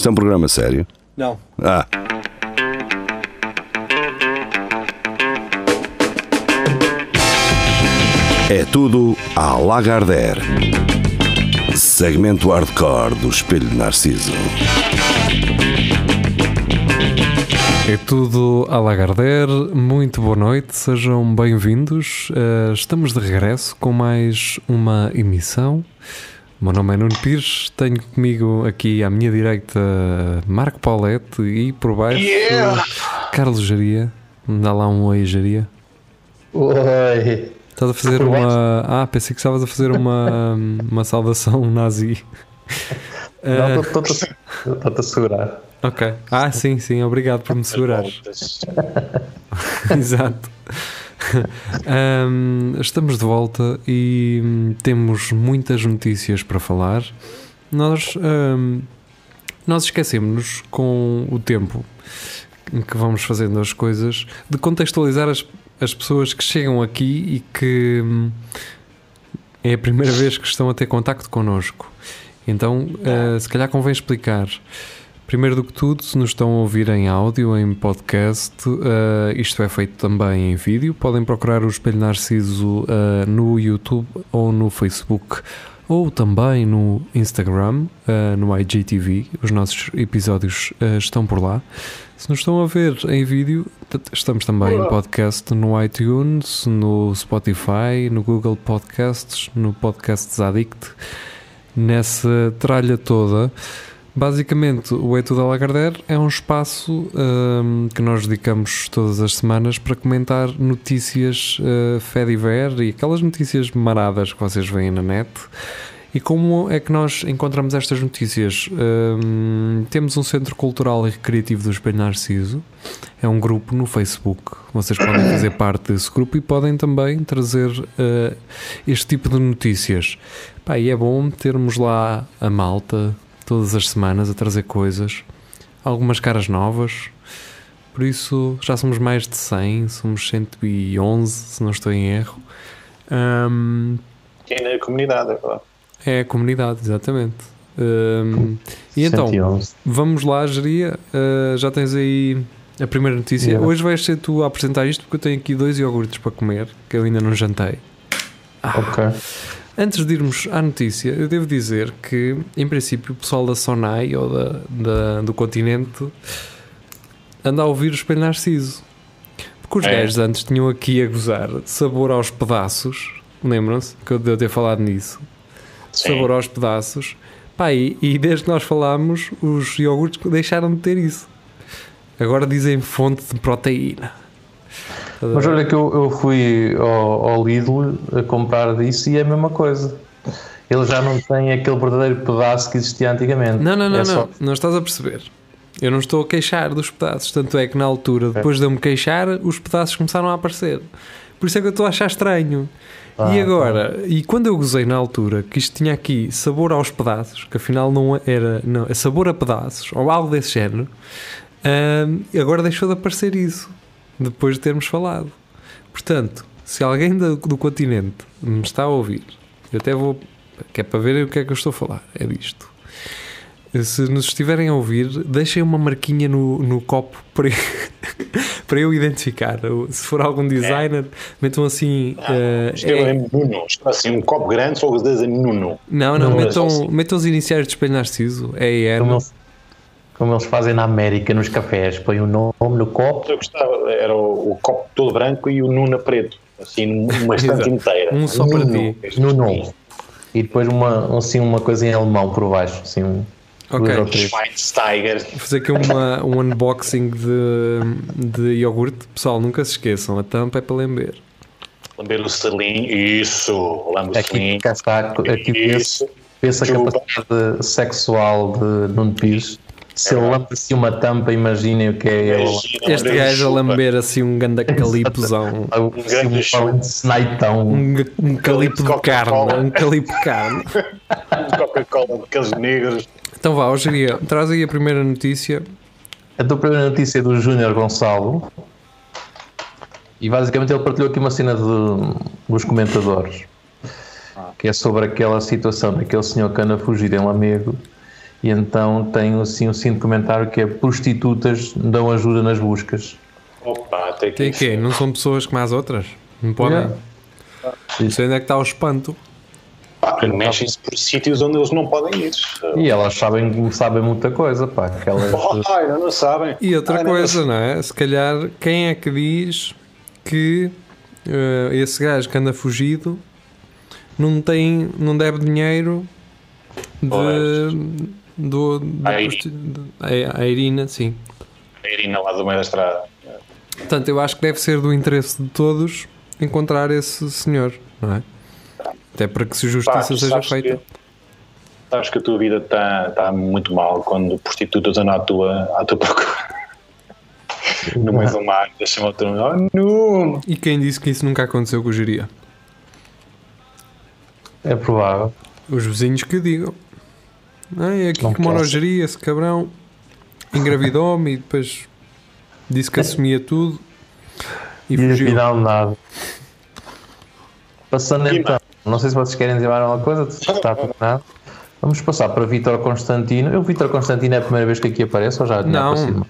Isto é um programa sério? Não. Ah. É tudo à Lagardère. Segmento hardcore do Espelho de Narciso. É tudo à Lagardère, muito boa noite, sejam bem-vindos. Uh, estamos de regresso com mais uma emissão. O meu nome é Nuno Pires, tenho comigo aqui à minha direita Marco Paulette e por baixo Yeah! Carlos Jaria. Dá lá um oi, Jaria. Oi. Estás a fazer uma. Ah, pensei que estavas a fazer uma, uma saudação nazi. Não, estou-te a segurar. ok. Ah, sim, sim, obrigado por me segurar. Exato. Ahm, estamos de volta e hum, temos muitas notícias para falar. Nós, ahm, nós esquecemos com o tempo em que vamos fazendo as coisas de contextualizar as, as pessoas que chegam aqui e que hum, é a primeira vez que estão a ter contacto connosco. Então, ah, se calhar convém explicar. Primeiro do que tudo, se nos estão a ouvir em áudio, em podcast, eh, isto é feito também em vídeo. Podem procurar o Espelho Narciso eh, no YouTube ou no Facebook ou também no Instagram, eh, no IGTV. Os nossos episódios eh, estão por lá. Se nos estão a ver em vídeo, estamos também em podcast no iTunes, no Spotify, no Google Podcasts, no Podcasts Addict. Nessa tralha toda. Basicamente, o É Tudo a Lagardère é um espaço hum, que nós dedicamos todas as semanas para comentar notícias uh, Fediver e aquelas notícias maradas que vocês veem na net. E como é que nós encontramos estas notícias? Hum, temos um Centro Cultural e Recreativo do Espelho Narciso, é um grupo no Facebook. Vocês podem fazer parte desse grupo e podem também trazer uh, este tipo de notícias. Pá, e é bom termos lá a malta todas as semanas a trazer coisas, algumas caras novas. Por isso já somos mais de 100, somos 111, se não estou em erro. Hum, Aqui na comunidade, é é a comunidade, exatamente. Hum, e então, 111. vamos lá, Geria. Uh, já tens aí a primeira notícia. Yeah. Hoje vais ser tu a apresentar isto porque eu tenho aqui dois iogurtes para comer que eu ainda não jantei. Ah, Ok. Antes de irmos à notícia, eu devo dizer que, em princípio, o pessoal da Sonai ou da, da- do continente anda a ouvir o Espelho Narciso. Porque os É. gajos antes tinham aqui a gozar sabor aos pedaços. Lembram-se que eu devo ter falado nisso? Sim. Sabor aos pedaços. Pá, e, e desde que nós falámos, os iogurtes deixaram de ter isso. Agora dizem fonte de proteína. Mas olha que eu, eu fui ao, ao Lidl a comprar disso e é a mesma coisa. Ele já não tem aquele verdadeiro pedaço que existia antigamente. Não, não, não, É não. só- Não estás a perceber. Eu não estou a queixar dos pedaços. Tanto é que na altura, depois de eu me queixar, os pedaços começaram a aparecer. Por isso é que eu estou a achar estranho. Ah, e agora, e quando eu gozei na altura que isto tinha aqui sabor aos pedaços, que afinal não era, não, é sabor a pedaços, ou algo desse género, hum, agora deixou de aparecer isso, depois de termos falado. Portanto, se alguém do, do continente me está a ouvir, eu até vou, que é para verem o que é que eu estou a falar, é disto. Se nos estiverem a ouvir, deixem uma marquinha no, no copo para eu, para eu identificar. Se for algum designer, metam assim. eh, Escreva é- em Nuno. Escreva assim um copo grande, só os dedos em Nuno. não, não, Não, é metam, assim. metam os iniciais de espelho narciso. É eles, como eles fazem na América, nos cafés, põem o nome no copo. Eu gostava, era o, o copo todo branco e o Nuno a preto. Assim, uma estante inteira. Um só para Nuno. ti. Este No aqui. nome. E depois uma, assim, uma coisa em alemão por baixo. Assim, um, Ok. Schweinsteiger. Vou fazer aqui uma, um unboxing de, de iogurte. Pessoal, nunca se esqueçam, a tampa é para lamber. Lamber o selim. Isso. Lambe o Aqui, selim. cá está, aqui vê-se Isso. vê-se a Juba. capacidade sexual de Nuno Pires. Se ele lambe assim uma tampa, imaginem o que é ele. Este gajo a lamber assim um ganda calipozão. Assim, grande um show. pão de senaitão. Um, um calipo de carne. Um calipo de carne. Coca-Cola daqueles negros. Então vá, hoje Geria, traz aí a primeira notícia. A tua primeira notícia é do Júnior Gonçalo. E basicamente ele partilhou aqui uma cena de, dos comentadores. Que é sobre aquela situação daquele senhor que anda a fugir em Lamego E então tenho assim um simples comentário que é prostitutas dão ajuda nas buscas. Opa, até que. Tem quê? Não são pessoas como as outras? Não podem? Yeah. Não sei onde é que está o espanto. Pá, mexem-se por sítios onde eles não podem ir. E elas sabem, sabem muita coisa, pá. Aquelas, Ai, não, não sabem. E outra Ai, não, coisa, não é? Se calhar, quem é que diz que eh, esse gajo que anda fugido não tem, não deve dinheiro de. Do, do- À Irina. a, a Irina, sim. A Irina lá do meio da estrada. Portanto, eu acho que deve ser do interesse de todos encontrar esse senhor, não é? Até para que se Pá, justiça tu seja feita. Que, sabes que a tua vida está tá muito mal quando prostitutas andam à tua, à tua procura. no meio do mar, deixa-me outro. Oh, não! E quem disse que isso nunca aconteceu com o Geria? é provável. Os vizinhos que digam. Ah, é aqui Não que mora o. Geria, esse cabrão engravidou-me e depois disse que assumia tudo e E fugiu. afinal nada. Passando E então, não sei se vocês querem dizer mais alguma coisa, está tudo nada. Vamos passar para Vítor Constantino. Eu, Vítor Constantino, é a primeira vez que aqui aparece ou já tinha Não. aparecido?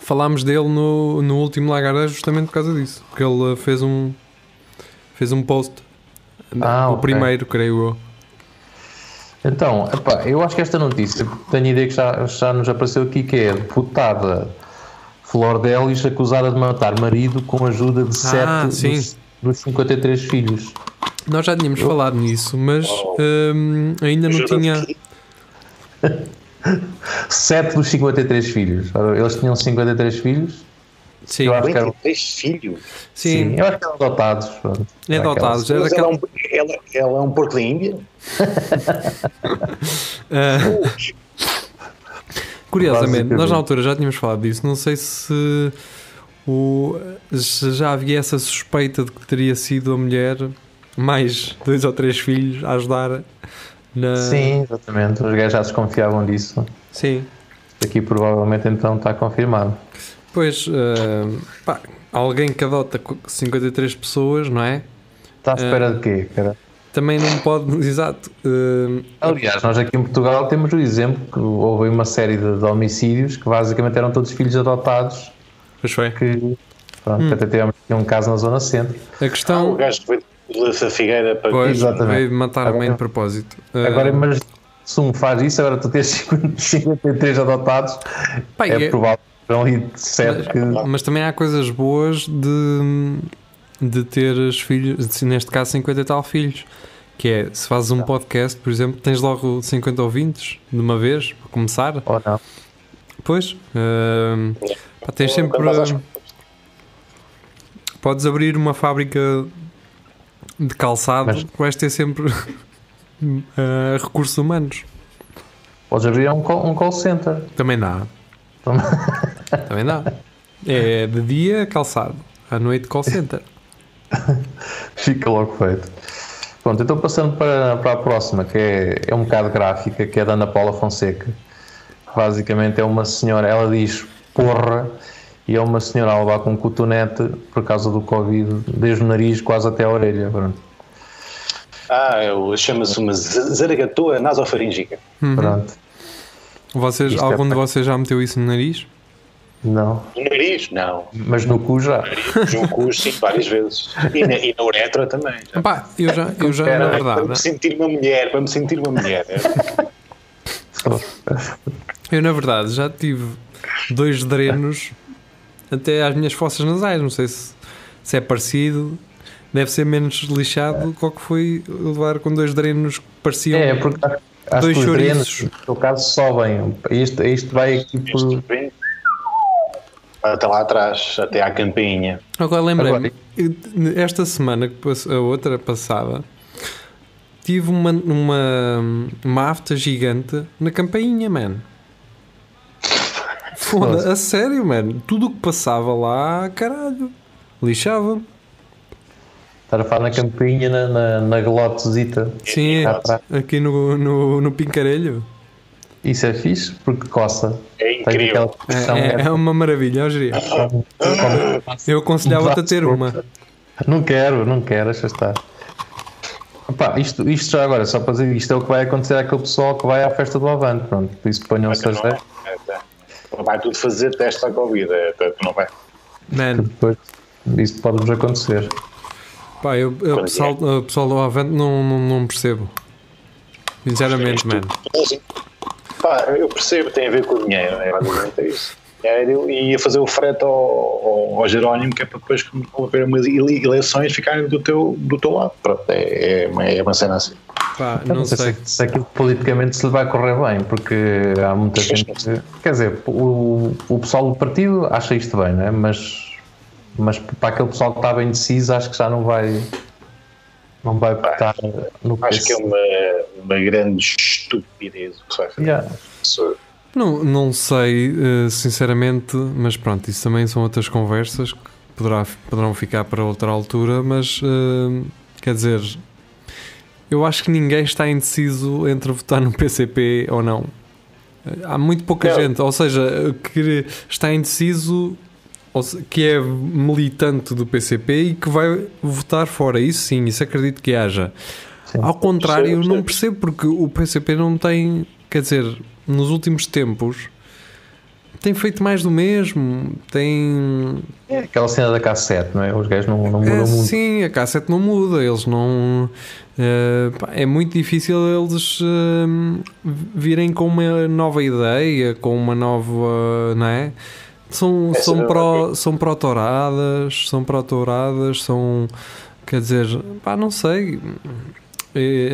Falámos dele no, no último Lagarde justamente por causa disso. Porque ele fez um fez um post. Ah, o ok. primeiro, creio eu. Então, epá, eu acho que esta notícia, tenho a ideia que já, já nos apareceu aqui, que é a deputada Flor Delis acusada de matar marido com a ajuda de Ah, sete sim. dos, dos 53 filhos. Nós já tínhamos falado nisso, mas Oh. hum, ainda não tinha. Sete dos 53 filhos. Eles tinham 53 filhos. Sim, Eu acho que eram, 53 filhos. sim, eu acho que eram adotados. é Era adotados. Era Mas ela, é um, ela, é um porco da Índia? Curiosamente, nós na altura já tínhamos falado disso. Não sei se, o, se já havia essa suspeita de que teria sido a mulher, mais dois ou três filhos, a ajudar na. Sim, exatamente. Os gajos já desconfiavam disso. Sim. Aqui provavelmente então está confirmado. Pois, ah, pá, alguém que adota 53 pessoas, não é? Está à espera de quê, cara? Também não pode. Exato. ah, Aliás, nós aqui em Portugal temos o exemplo que houve uma série de, de homicídios que basicamente eram todos filhos adotados pois foi. que pronto, até tivemos aqui um caso na zona centro. A O questão. gajo que veio da Figueira para Pois, Exatamente. veio matar a mãe de Agora- propósito. Ah, Agora imagina se um faz isso, agora tu tens 50 53 adotados, pá, é e- provável que são ali sete que Mas também há coisas boas de, de ter os filhos, neste caso 50 e tal filhos. Que é, se fazes um podcast, por exemplo, tens logo 50 ouvintes de uma vez, para começar. ou não. Pois, hum, pá, tens sempre. Acho- Podes abrir uma fábrica de calçado, Mas- que vais ter sempre ah, recursos humanos. Podes abrir um call, um call center. Também dá. Também dá. É de dia calçado, à noite call center. Fica logo feito. Pronto, então passando para, para a próxima, que é, é um bocado gráfica, que é da Ana Paula Fonseca. Basicamente é uma senhora, ela diz porra, e é uma senhora a levar com um cotonete por causa do Covid, desde o nariz quase até a orelha. Pronto. Ah, chama-se uma zaragatoa nasofaríngica. Pronto. Vocês, Isto é algum de para- vocês já meteu isso no nariz? Não, No nariz? Não. mas no cu já. No cu, sim, várias vezes. E na, e na uretra também. já. Pá, eu já, eu já Era, na Para me verdade, sentir uma mulher, para me sentir uma mulher. eu na verdade já tive dois drenos até às minhas fossas nasais. Não sei se, se é parecido. Deve ser menos lixado do que o que foi levar com dois drenos que pareciam. É, porque acho- acho Dois que os chouriços. drenos, no teu caso, sobem. Isto, isto vai aqui por. Este Até lá atrás, até à campainha. Agora lembrei-me, esta semana, a outra passada, tive uma, uma, uma afta gigante na campainha, man. Foda, a sério, mano. Tudo o que passava lá, caralho, lixava-me. Estar a falar na campainha, na, na, na glotezita. Sim, aqui no, no, no pincarelho. Isso é fixe porque coça. É incrível. É, é, é uma maravilha, Jeria. Eu aconselhava-te a ter uma. Não quero, não quero, deixa estar. Opa, isto, isto já agora, só para dizer, isto é o que vai acontecer àquele pessoal que vai à festa do Avante, pronto, por isso ponham-se a zero. é, é, é. Vai tudo fazer teste à Covid, é, é, tu não vai. Man, Depois, isso pode-vos acontecer. pá, eu, eu, pessoal, o pessoal do Avante não, não, não percebo. Sinceramente, man. Pá, eu percebo, tem a ver com o dinheiro, é basicamente isso. Dinheiro e a fazer o frete ao, ao, ao Jerónimo, que é para depois, quando houver umas ele- eleições, ficarem do teu, do teu lado. Pronto, é, é, uma, é uma cena assim. Pá, Eu não sei. se, se aquilo politicamente se lhe vai correr bem, porque há muita gente. Quer dizer, o, o pessoal do partido acha isto bem, não é? Mas, mas para aquele pessoal que estava indeciso, acho que já não vai. Não vai votar no Acho que é uma, uma grande estupidez o que se vai fazer. Yeah. Não, não sei, eh, sinceramente, mas pronto, isso também são outras conversas que poderá, poderão ficar para outra altura, mas eh, quer dizer, eu acho que ninguém está indeciso entre votar no PCP ou não. Eh, Há muito pouca Não. gente, ou seja, que está indeciso, que é militante do PCP e que vai votar fora. Isso sim, isso acredito que haja. Sim. Ao contrário, Percebo, não percebo porque o PCP não tem, quer dizer, nos últimos tempos tem feito mais do mesmo, tem É aquela cena da K7, não é? Os gajos não, não mudam é, muito. sim, a cassete não muda, eles não eh, é muito difícil eles eh, virem com uma nova ideia, com uma nova, não é? São, Essa são, é pró, são protoradas, são protoradas, são quer dizer, pá, não sei.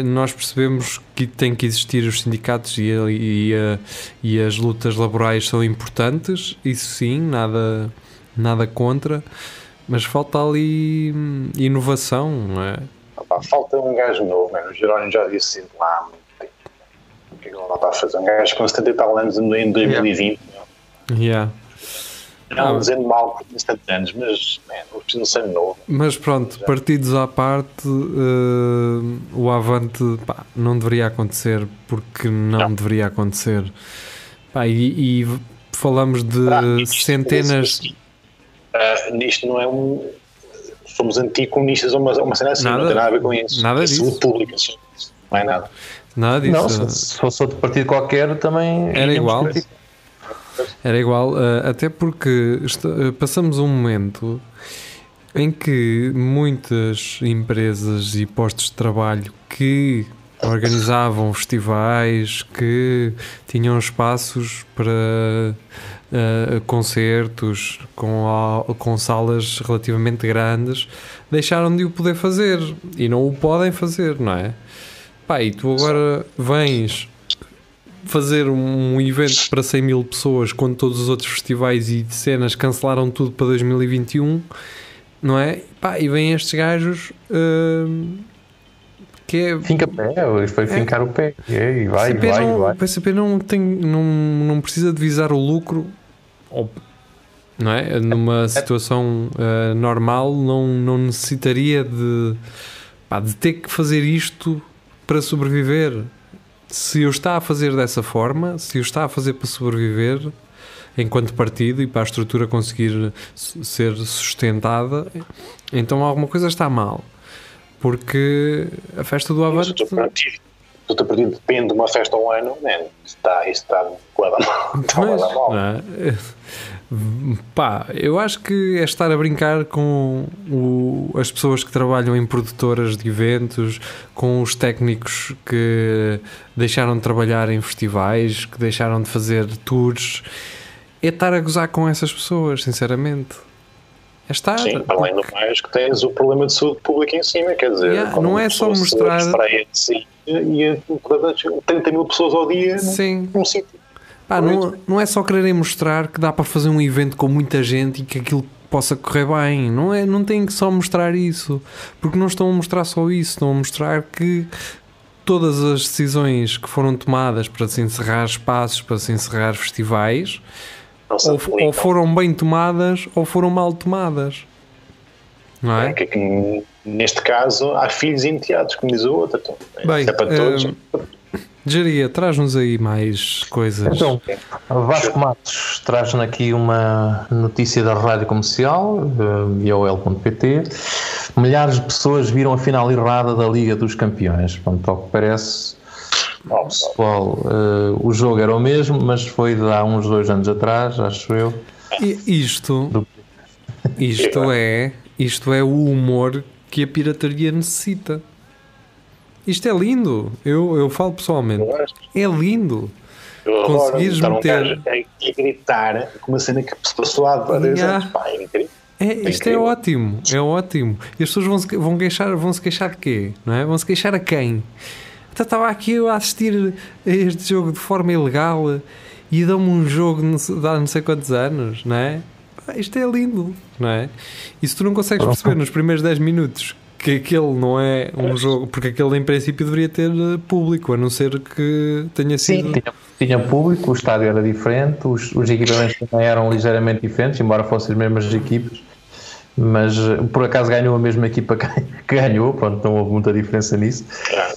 Nós percebemos que tem que existir os sindicatos e, a- e, a- e as lutas laborais são importantes, isso sim, nada, nada contra, mas falta ali hum, inovação, não é? Opá, falta um gajo novo, mano. o Jerónimo já disse isso lá há muito tempo. O que é que ele não está a fazer? Um gajo com 70 e tal anos em em 2020. meu. Yeah. Não Ah. dizendo mal por 70 anos, mas man, eu preciso ser novo. Mas pronto, partidos à parte, eh, o Avante pá, não deveria acontecer porque não, Não. deveria acontecer. Pá, e, e falamos de Ah, isto- centenas. isto- ah, nisto não é um. Somos anticomunistas ou uma, uma cena assim, Nada- não tem nada a ver com isso. nada é disso. pública, só. não é nada. Nada disso. Não, se, se fosse outro partido qualquer também. Era igual. Era igual, eh, até porque eh, passamos um momento em que muitas empresas e postos de trabalho que organizavam festivais, que tinham espaços para eh, concertos com, com salas relativamente grandes, deixaram de o poder fazer e não o podem fazer, não é? Pá, e tu agora vens fazer um evento para 100 mil pessoas quando todos os outros festivais e cenas cancelaram tudo para 2021, não é? Pá, e vêm estes gajos hum, que é. Finca pé, foi fincar o pé. E vai, PCP vai, não, vai. O PCP não, tem, não, não precisa de visar o lucro, ou- não é? Numa situação ah, normal, não, não necessitaria de, pá, de ter que fazer isto para sobreviver. Se o está a fazer dessa forma, se o está a fazer para sobreviver enquanto partido e para a estrutura conseguir ser sustentada, então alguma coisa está mal. Porque a festa do Avante. partido, o partido depende de uma festa ao ano, man, isso está, está coada mal. Está Mas, coada mal. Pá, eu acho que é estar a brincar com o- as pessoas que trabalham em produtoras de eventos, com os técnicos que deixaram de trabalhar em festivais, que deixaram de fazer tours. É estar a gozar com essas pessoas, sinceramente. É estar. Sim, além do mais que tens o problema de saúde pública em cima, quer dizer, Yeah, não é só mostrar- e e 30 mil pessoas ao dia Sim. num sítio. Pá, não, não é só quererem mostrar que dá para fazer um evento com muita gente e que aquilo possa correr bem. Não, é, não tem que só mostrar isso. Porque não estão a mostrar só isso. Estão a mostrar que todas as decisões que foram tomadas para se encerrar espaços, para se encerrar festivais, ou, ou foram bem tomadas ou foram mal tomadas. Não é? Que é que neste caso, há filhos enteados, como diz o outro. Então, Bem, é para todos. hum, Jeria, traz-nos aí mais coisas. Então, Vasco Matos traz-nos aqui uma notícia da rádio comercial, eh, iol.pt. Milhares de pessoas viram a final errada da Liga dos Campeões. Pronto, ao que parece, pessoal, eh, o jogo era o mesmo, mas foi de há uns dois anos atrás, acho eu. E isto, isto é, isto é o humor que a pirataria necessita. Isto é lindo. Eu, eu falo pessoalmente. É lindo. Eu Conseguires um meter- gajo a, gritar com uma cena que se passou há 10 Yeah. anos. Pá, é incrível. É, isto é incrível. ótimo, é ótimo. E as pessoas vão se, vão queixar, vão se queixar de quê? Não é? Vão se queixar a quem? Então estava aqui eu a assistir a este jogo de forma ilegal e dão-me um jogo de há não sei quantos anos, não é? Pá, Isto é lindo, não é? E se tu não consegues perceber nos primeiros 10 minutos que aquele não é um jogo, porque aquele em princípio deveria ter eh, público, a não ser que tenha sido. Sim, tinha, tinha público, o estádio era diferente, os, os equipamentos também eram ligeiramente diferentes, embora fossem as mesmas equipes, mas eh, por acaso ganhou a mesma equipa que, ganhou, pronto, não houve muita diferença nisso, Ah,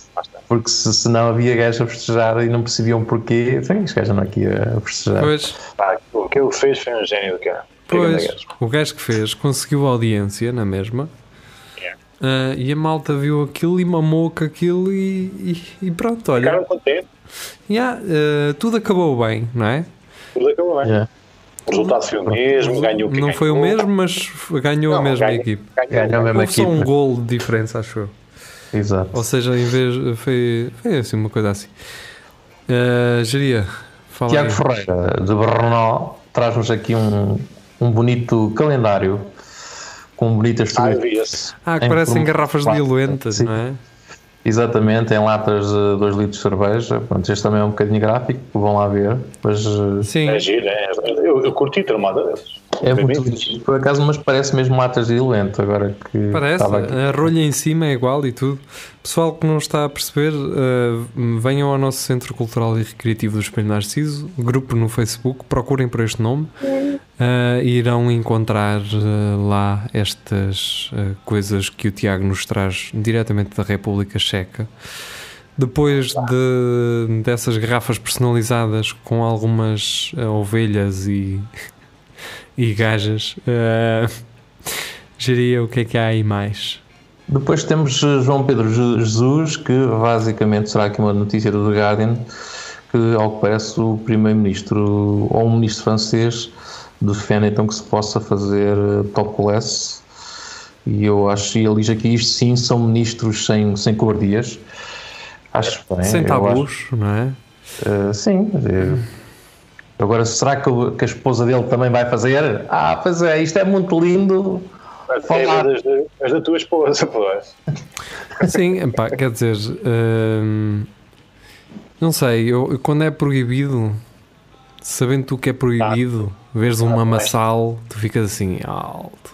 porque se, se não havia gajos a festejar e não percebiam porquê, sim, os gajos não aqui a festejar. Pois, Pá, o que ele fez foi um gênio do cara. Pois, gajo. o gajo que fez conseguiu audiência na mesma Yeah. Ah, e a malta viu aquilo e mamou com aquilo e, e- e pronto, olha, Ficaram contentes, yeah, ah, tudo acabou bem, não é? tudo acabou bem. Yeah. O resultado foi o mesmo, ganhou quem Não foi o ganhou. mesmo, mas ganhou a Não, mesma ganha- equipe. ganhou. Ganhou a mesma Houve só um gol de diferença, acho eu. Exato. Ou seja, em vez. Foi, foi assim, uma coisa assim. Ah, Geria, fala Tiago aí. Ferreira, de Brno, traz-nos aqui um, um bonito calendário com bonitas Ah. Ah, que em parecem garrafas de diluentes, não é? Exatamente, em latas de 2 litros de cerveja. Pronto, este também é um bocadinho gráfico, vão lá ver. Mas eh, Sim, É giro, é. Eu, eu curti ter uma deles. é Foi muito giro, por acaso, mas parece mesmo latas de diluente. Agora que Parece, a rolha em cima é igual e tudo. Pessoal que não está a perceber, eh, venham ao nosso Centro Cultural e Recreativo do Espelho Narciso, grupo no Facebook, procurem por este nome e irão encontrar eh, lá estas eh, coisas que o Tiago nos traz diretamente da República Checa. Depois de, dessas garrafas personalizadas com algumas ovelhas e, e gajas, geria o que é que há aí mais. Depois temos João Pedro Je- Jesus, que basicamente será aqui uma notícia do The Guardian, que ao que parece o primeiro-ministro ou um ministro francês defende então que se possa fazer eh, topless e eu acho, e ele diz aqui isto sim são ministros sem, sem covardias acho bem Sem eu tabus, não é? eh, sim eh, agora será que, o- que a esposa dele também vai fazer? ah, pois é, isto é muito lindo Mas Falar. das, das, as da tua esposa, pois. Sim, pá, quer dizer, hum, não sei, eu, eu quando é proibido, sabendo tu que é proibido, vês um Ah, mamassal, tu ficas assim, alto,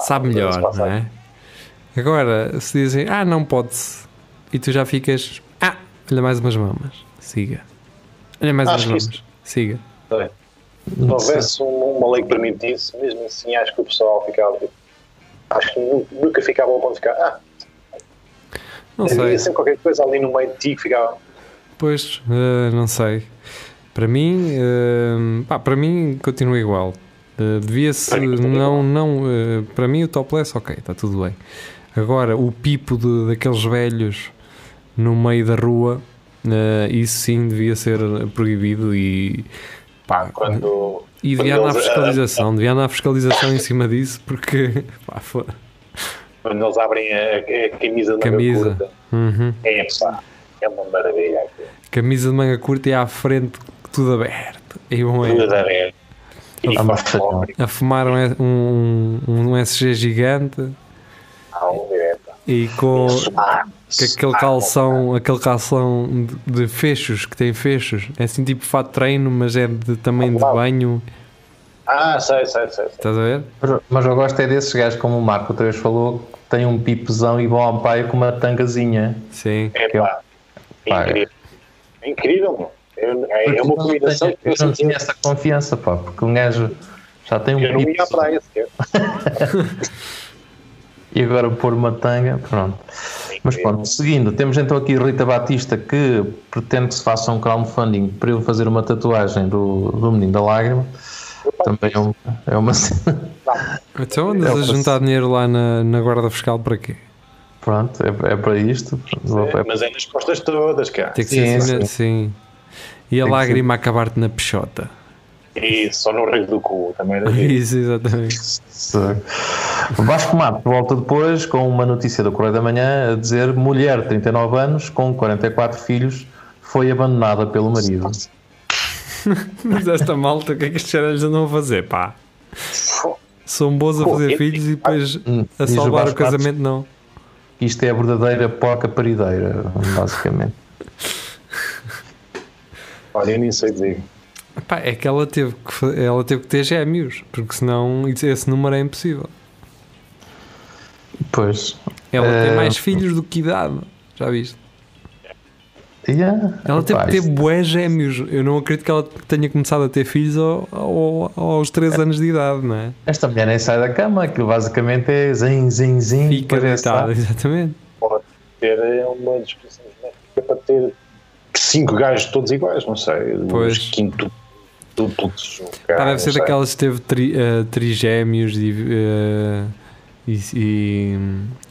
sabe melhor, não é? Agora, se dizem, ah, não pode-se, e tu já ficas, ah, olha mais umas mamas, siga, olha mais Acho umas mamas, siga. Se houvesse um- uma lei que permitisse, mesmo assim, acho que o pessoal ficava. Acho que nu- nunca ficava ao ponto de ficar. Ah, Não sei. havia sempre qualquer coisa ali no meio de ti que ficava. Pois, eh, não sei. Para mim, eh, pá, para mim continua igual. Eh, Devia-se não, não, eh, para mim o topless, ok, está tudo bem. Agora, o pipo de, daqueles velhos no meio da rua, eh, isso sim devia ser proibido e pá, Quando. e devia andar eles, fiscalização, devia andar fiscalização em cima disso, porque pá, Quando eles abrem a, a camisa de manga Camisa. curta. Uhum. É pá, é uma maravilha. camisa de manga curta e à frente tudo aberto. E vão aí. Tudo aberto. E fome. a fumar um, um, um SG gigante Ah, um e com, com aquele calção, aquele calção de, de fechos que tem fechos. É assim tipo fato de treino, mas é de tamanho de banho. Ah, sei, sei, sei. sei. Estás a ver? Mas, mas eu gosto é desses gajos, como o Marco outra vez falou, que tem um pipezão e vão ao paio com uma tangazinha. Sim. É pá. Pá, Incrível. É incrível. Eu- É, é uma combinação que eu eu não tinha essa confiança, pá, porque um gajo já tem um Eu não ia à praia sequer. e agora pôr uma tanga, pronto. Mas pronto, seguindo, temos então aqui Rita Batista que pretende que se faça um crowdfunding para ele fazer uma tatuagem do, do Menino da Lágrima. Também é, um, é uma cena. Então andas É a juntar dinheiro lá na, na guarda fiscal para quê? Pronto, é, é para isto. É, mas é nas costas todas, cara. Tem que Sim, ser assim, sim. sim. E a Tem lágrima a acabar-te na peixota. E só no rei do cu também era. Isso, exatamente. Vasco Mato volta depois com uma notícia do Correio da Manhã a dizer mulher de 39 anos com 44 filhos foi abandonada pelo marido. Mas esta malta, o que é que estes caras andam a fazer, pá? São bons a fazer Pô, filhos e depois Hum, a o salvar o Matos casamento, não. Isto é a verdadeira porca parideira, basicamente. Olha, eu nem sei dizer. Pá, é que ela teve que, ela teve que ter gêmeos, porque senão esse número é impossível. Pois. Ela tem Eh, mais filhos do que idade, já viste? Yeah, Ela teve que ter bué gêmeos. Eu não acredito que ela tenha começado a ter filhos ao- ao- aos 3 anos de idade, não é? Esta mulher nem sai da cama, aquilo basicamente é zin, zin, zin. Fica é deitada, exatamente. Pode ter é uma descrição genética para ter cinco gajos todos iguais, não sei. Pois. Os quinto duplos. Pá, deve ser daquelas que teve tri, eh, trigémeos e, eh, e, e-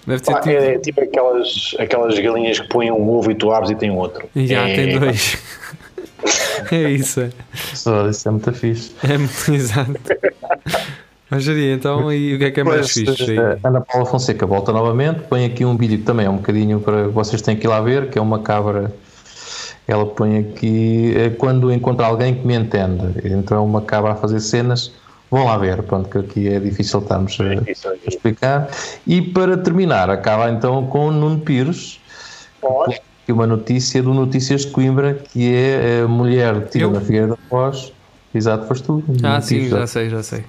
Deve ter Pá, tipo. é tipo aquelas, aquelas galinhas que põem um ovo e tu abres e tem outro. E já é, tem dois. é isso, é. Só, Isso é muito fixe. É muito exato. Mas então, e o que é que é mais Pois, fixe? aí? eh, Ana Paula Fonseca volta novamente, põe aqui um vídeo que também é um bocadinho para vocês têm que ir lá ver, que é uma cabra. Ela põe aqui eh, quando encontra alguém que me entende. Então é uma cabra a fazer cenas. Vão lá ver, pronto, que aqui é difícil estarmos a, Isso aí. a explicar. E para terminar, acaba então com o Nuno Pires, Olha, que uma notícia do Notícias de Coimbra, que é a mulher detida Eu? na Figueira da Foz. Exato, foste tu. Ah, sim, já sei, já sei.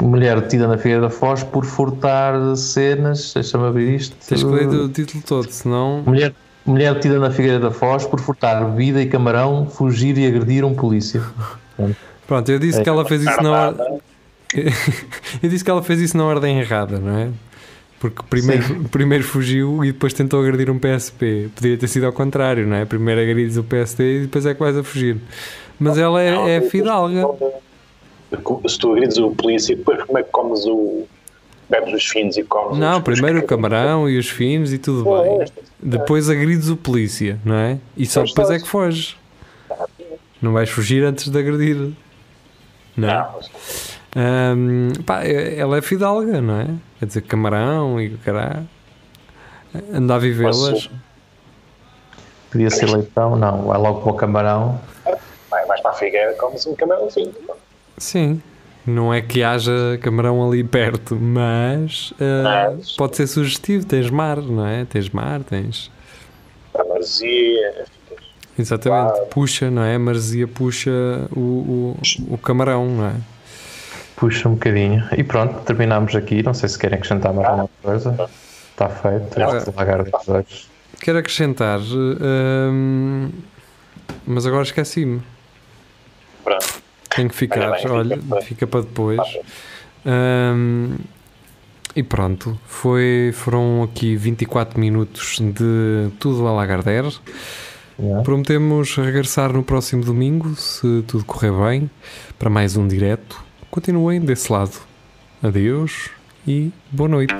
mulher detida na Figueira da Foz por furtar cenas, deixa-me abrir isto. Tens que ler o título todo, senão. Mulher, mulher detida na Figueira da Foz por furtar bebida e camarão, fugir e agredir um polícia. Pronto, eu disse que ela fez isso na eu disse que ela fez isso na ordem errada, não é? Porque primeiro, primeiro fugiu e depois tentou agredir um PSP. Podia ter sido ao contrário, não é? Primeiro agredes o PSP e depois é que vais a fugir. Mas ela é, é fidalga. Se tu agredes o polícia, depois como é que comes o. bebes os fins e comes Não, os- primeiro o camarão e os fins e tudo bem. Depois agredes o polícia, não é? E só depois é que foges. Não vais fugir antes de agredir. Não é? Não, pá, é- ela é fidalga, não é? Quer dizer, camarão e o caralho. Anda a vivê-las. Podia ser leitão, não, vai logo para o camarão. vai mais para a figueira, comes um camarãozinho. Sim. Não é que haja camarão ali perto, mas, ah, Mas- pode ser sugestivo. Tens mar, não é? Tens mar, tens. A marzia. Exatamente. Claro. Puxa, não é? A marzia puxa o, o, o camarão, não é? Puxa um bocadinho. E pronto, terminamos aqui. Não sei se querem acrescentar mais alguma coisa. Está feito. Não. Este lagar dos dois. Quero acrescentar, ahm, mas agora esqueci-me. Tem que ficar, Olha bem, olha, fica para- fica para depois. Ahm, e pronto, foi, foram aqui 24 minutos de tudo a Lagardère. Yeah. Prometemos regressar no próximo domingo, se tudo correr bem, para mais um direto. Continuem desse lado. Adeus e boa noite.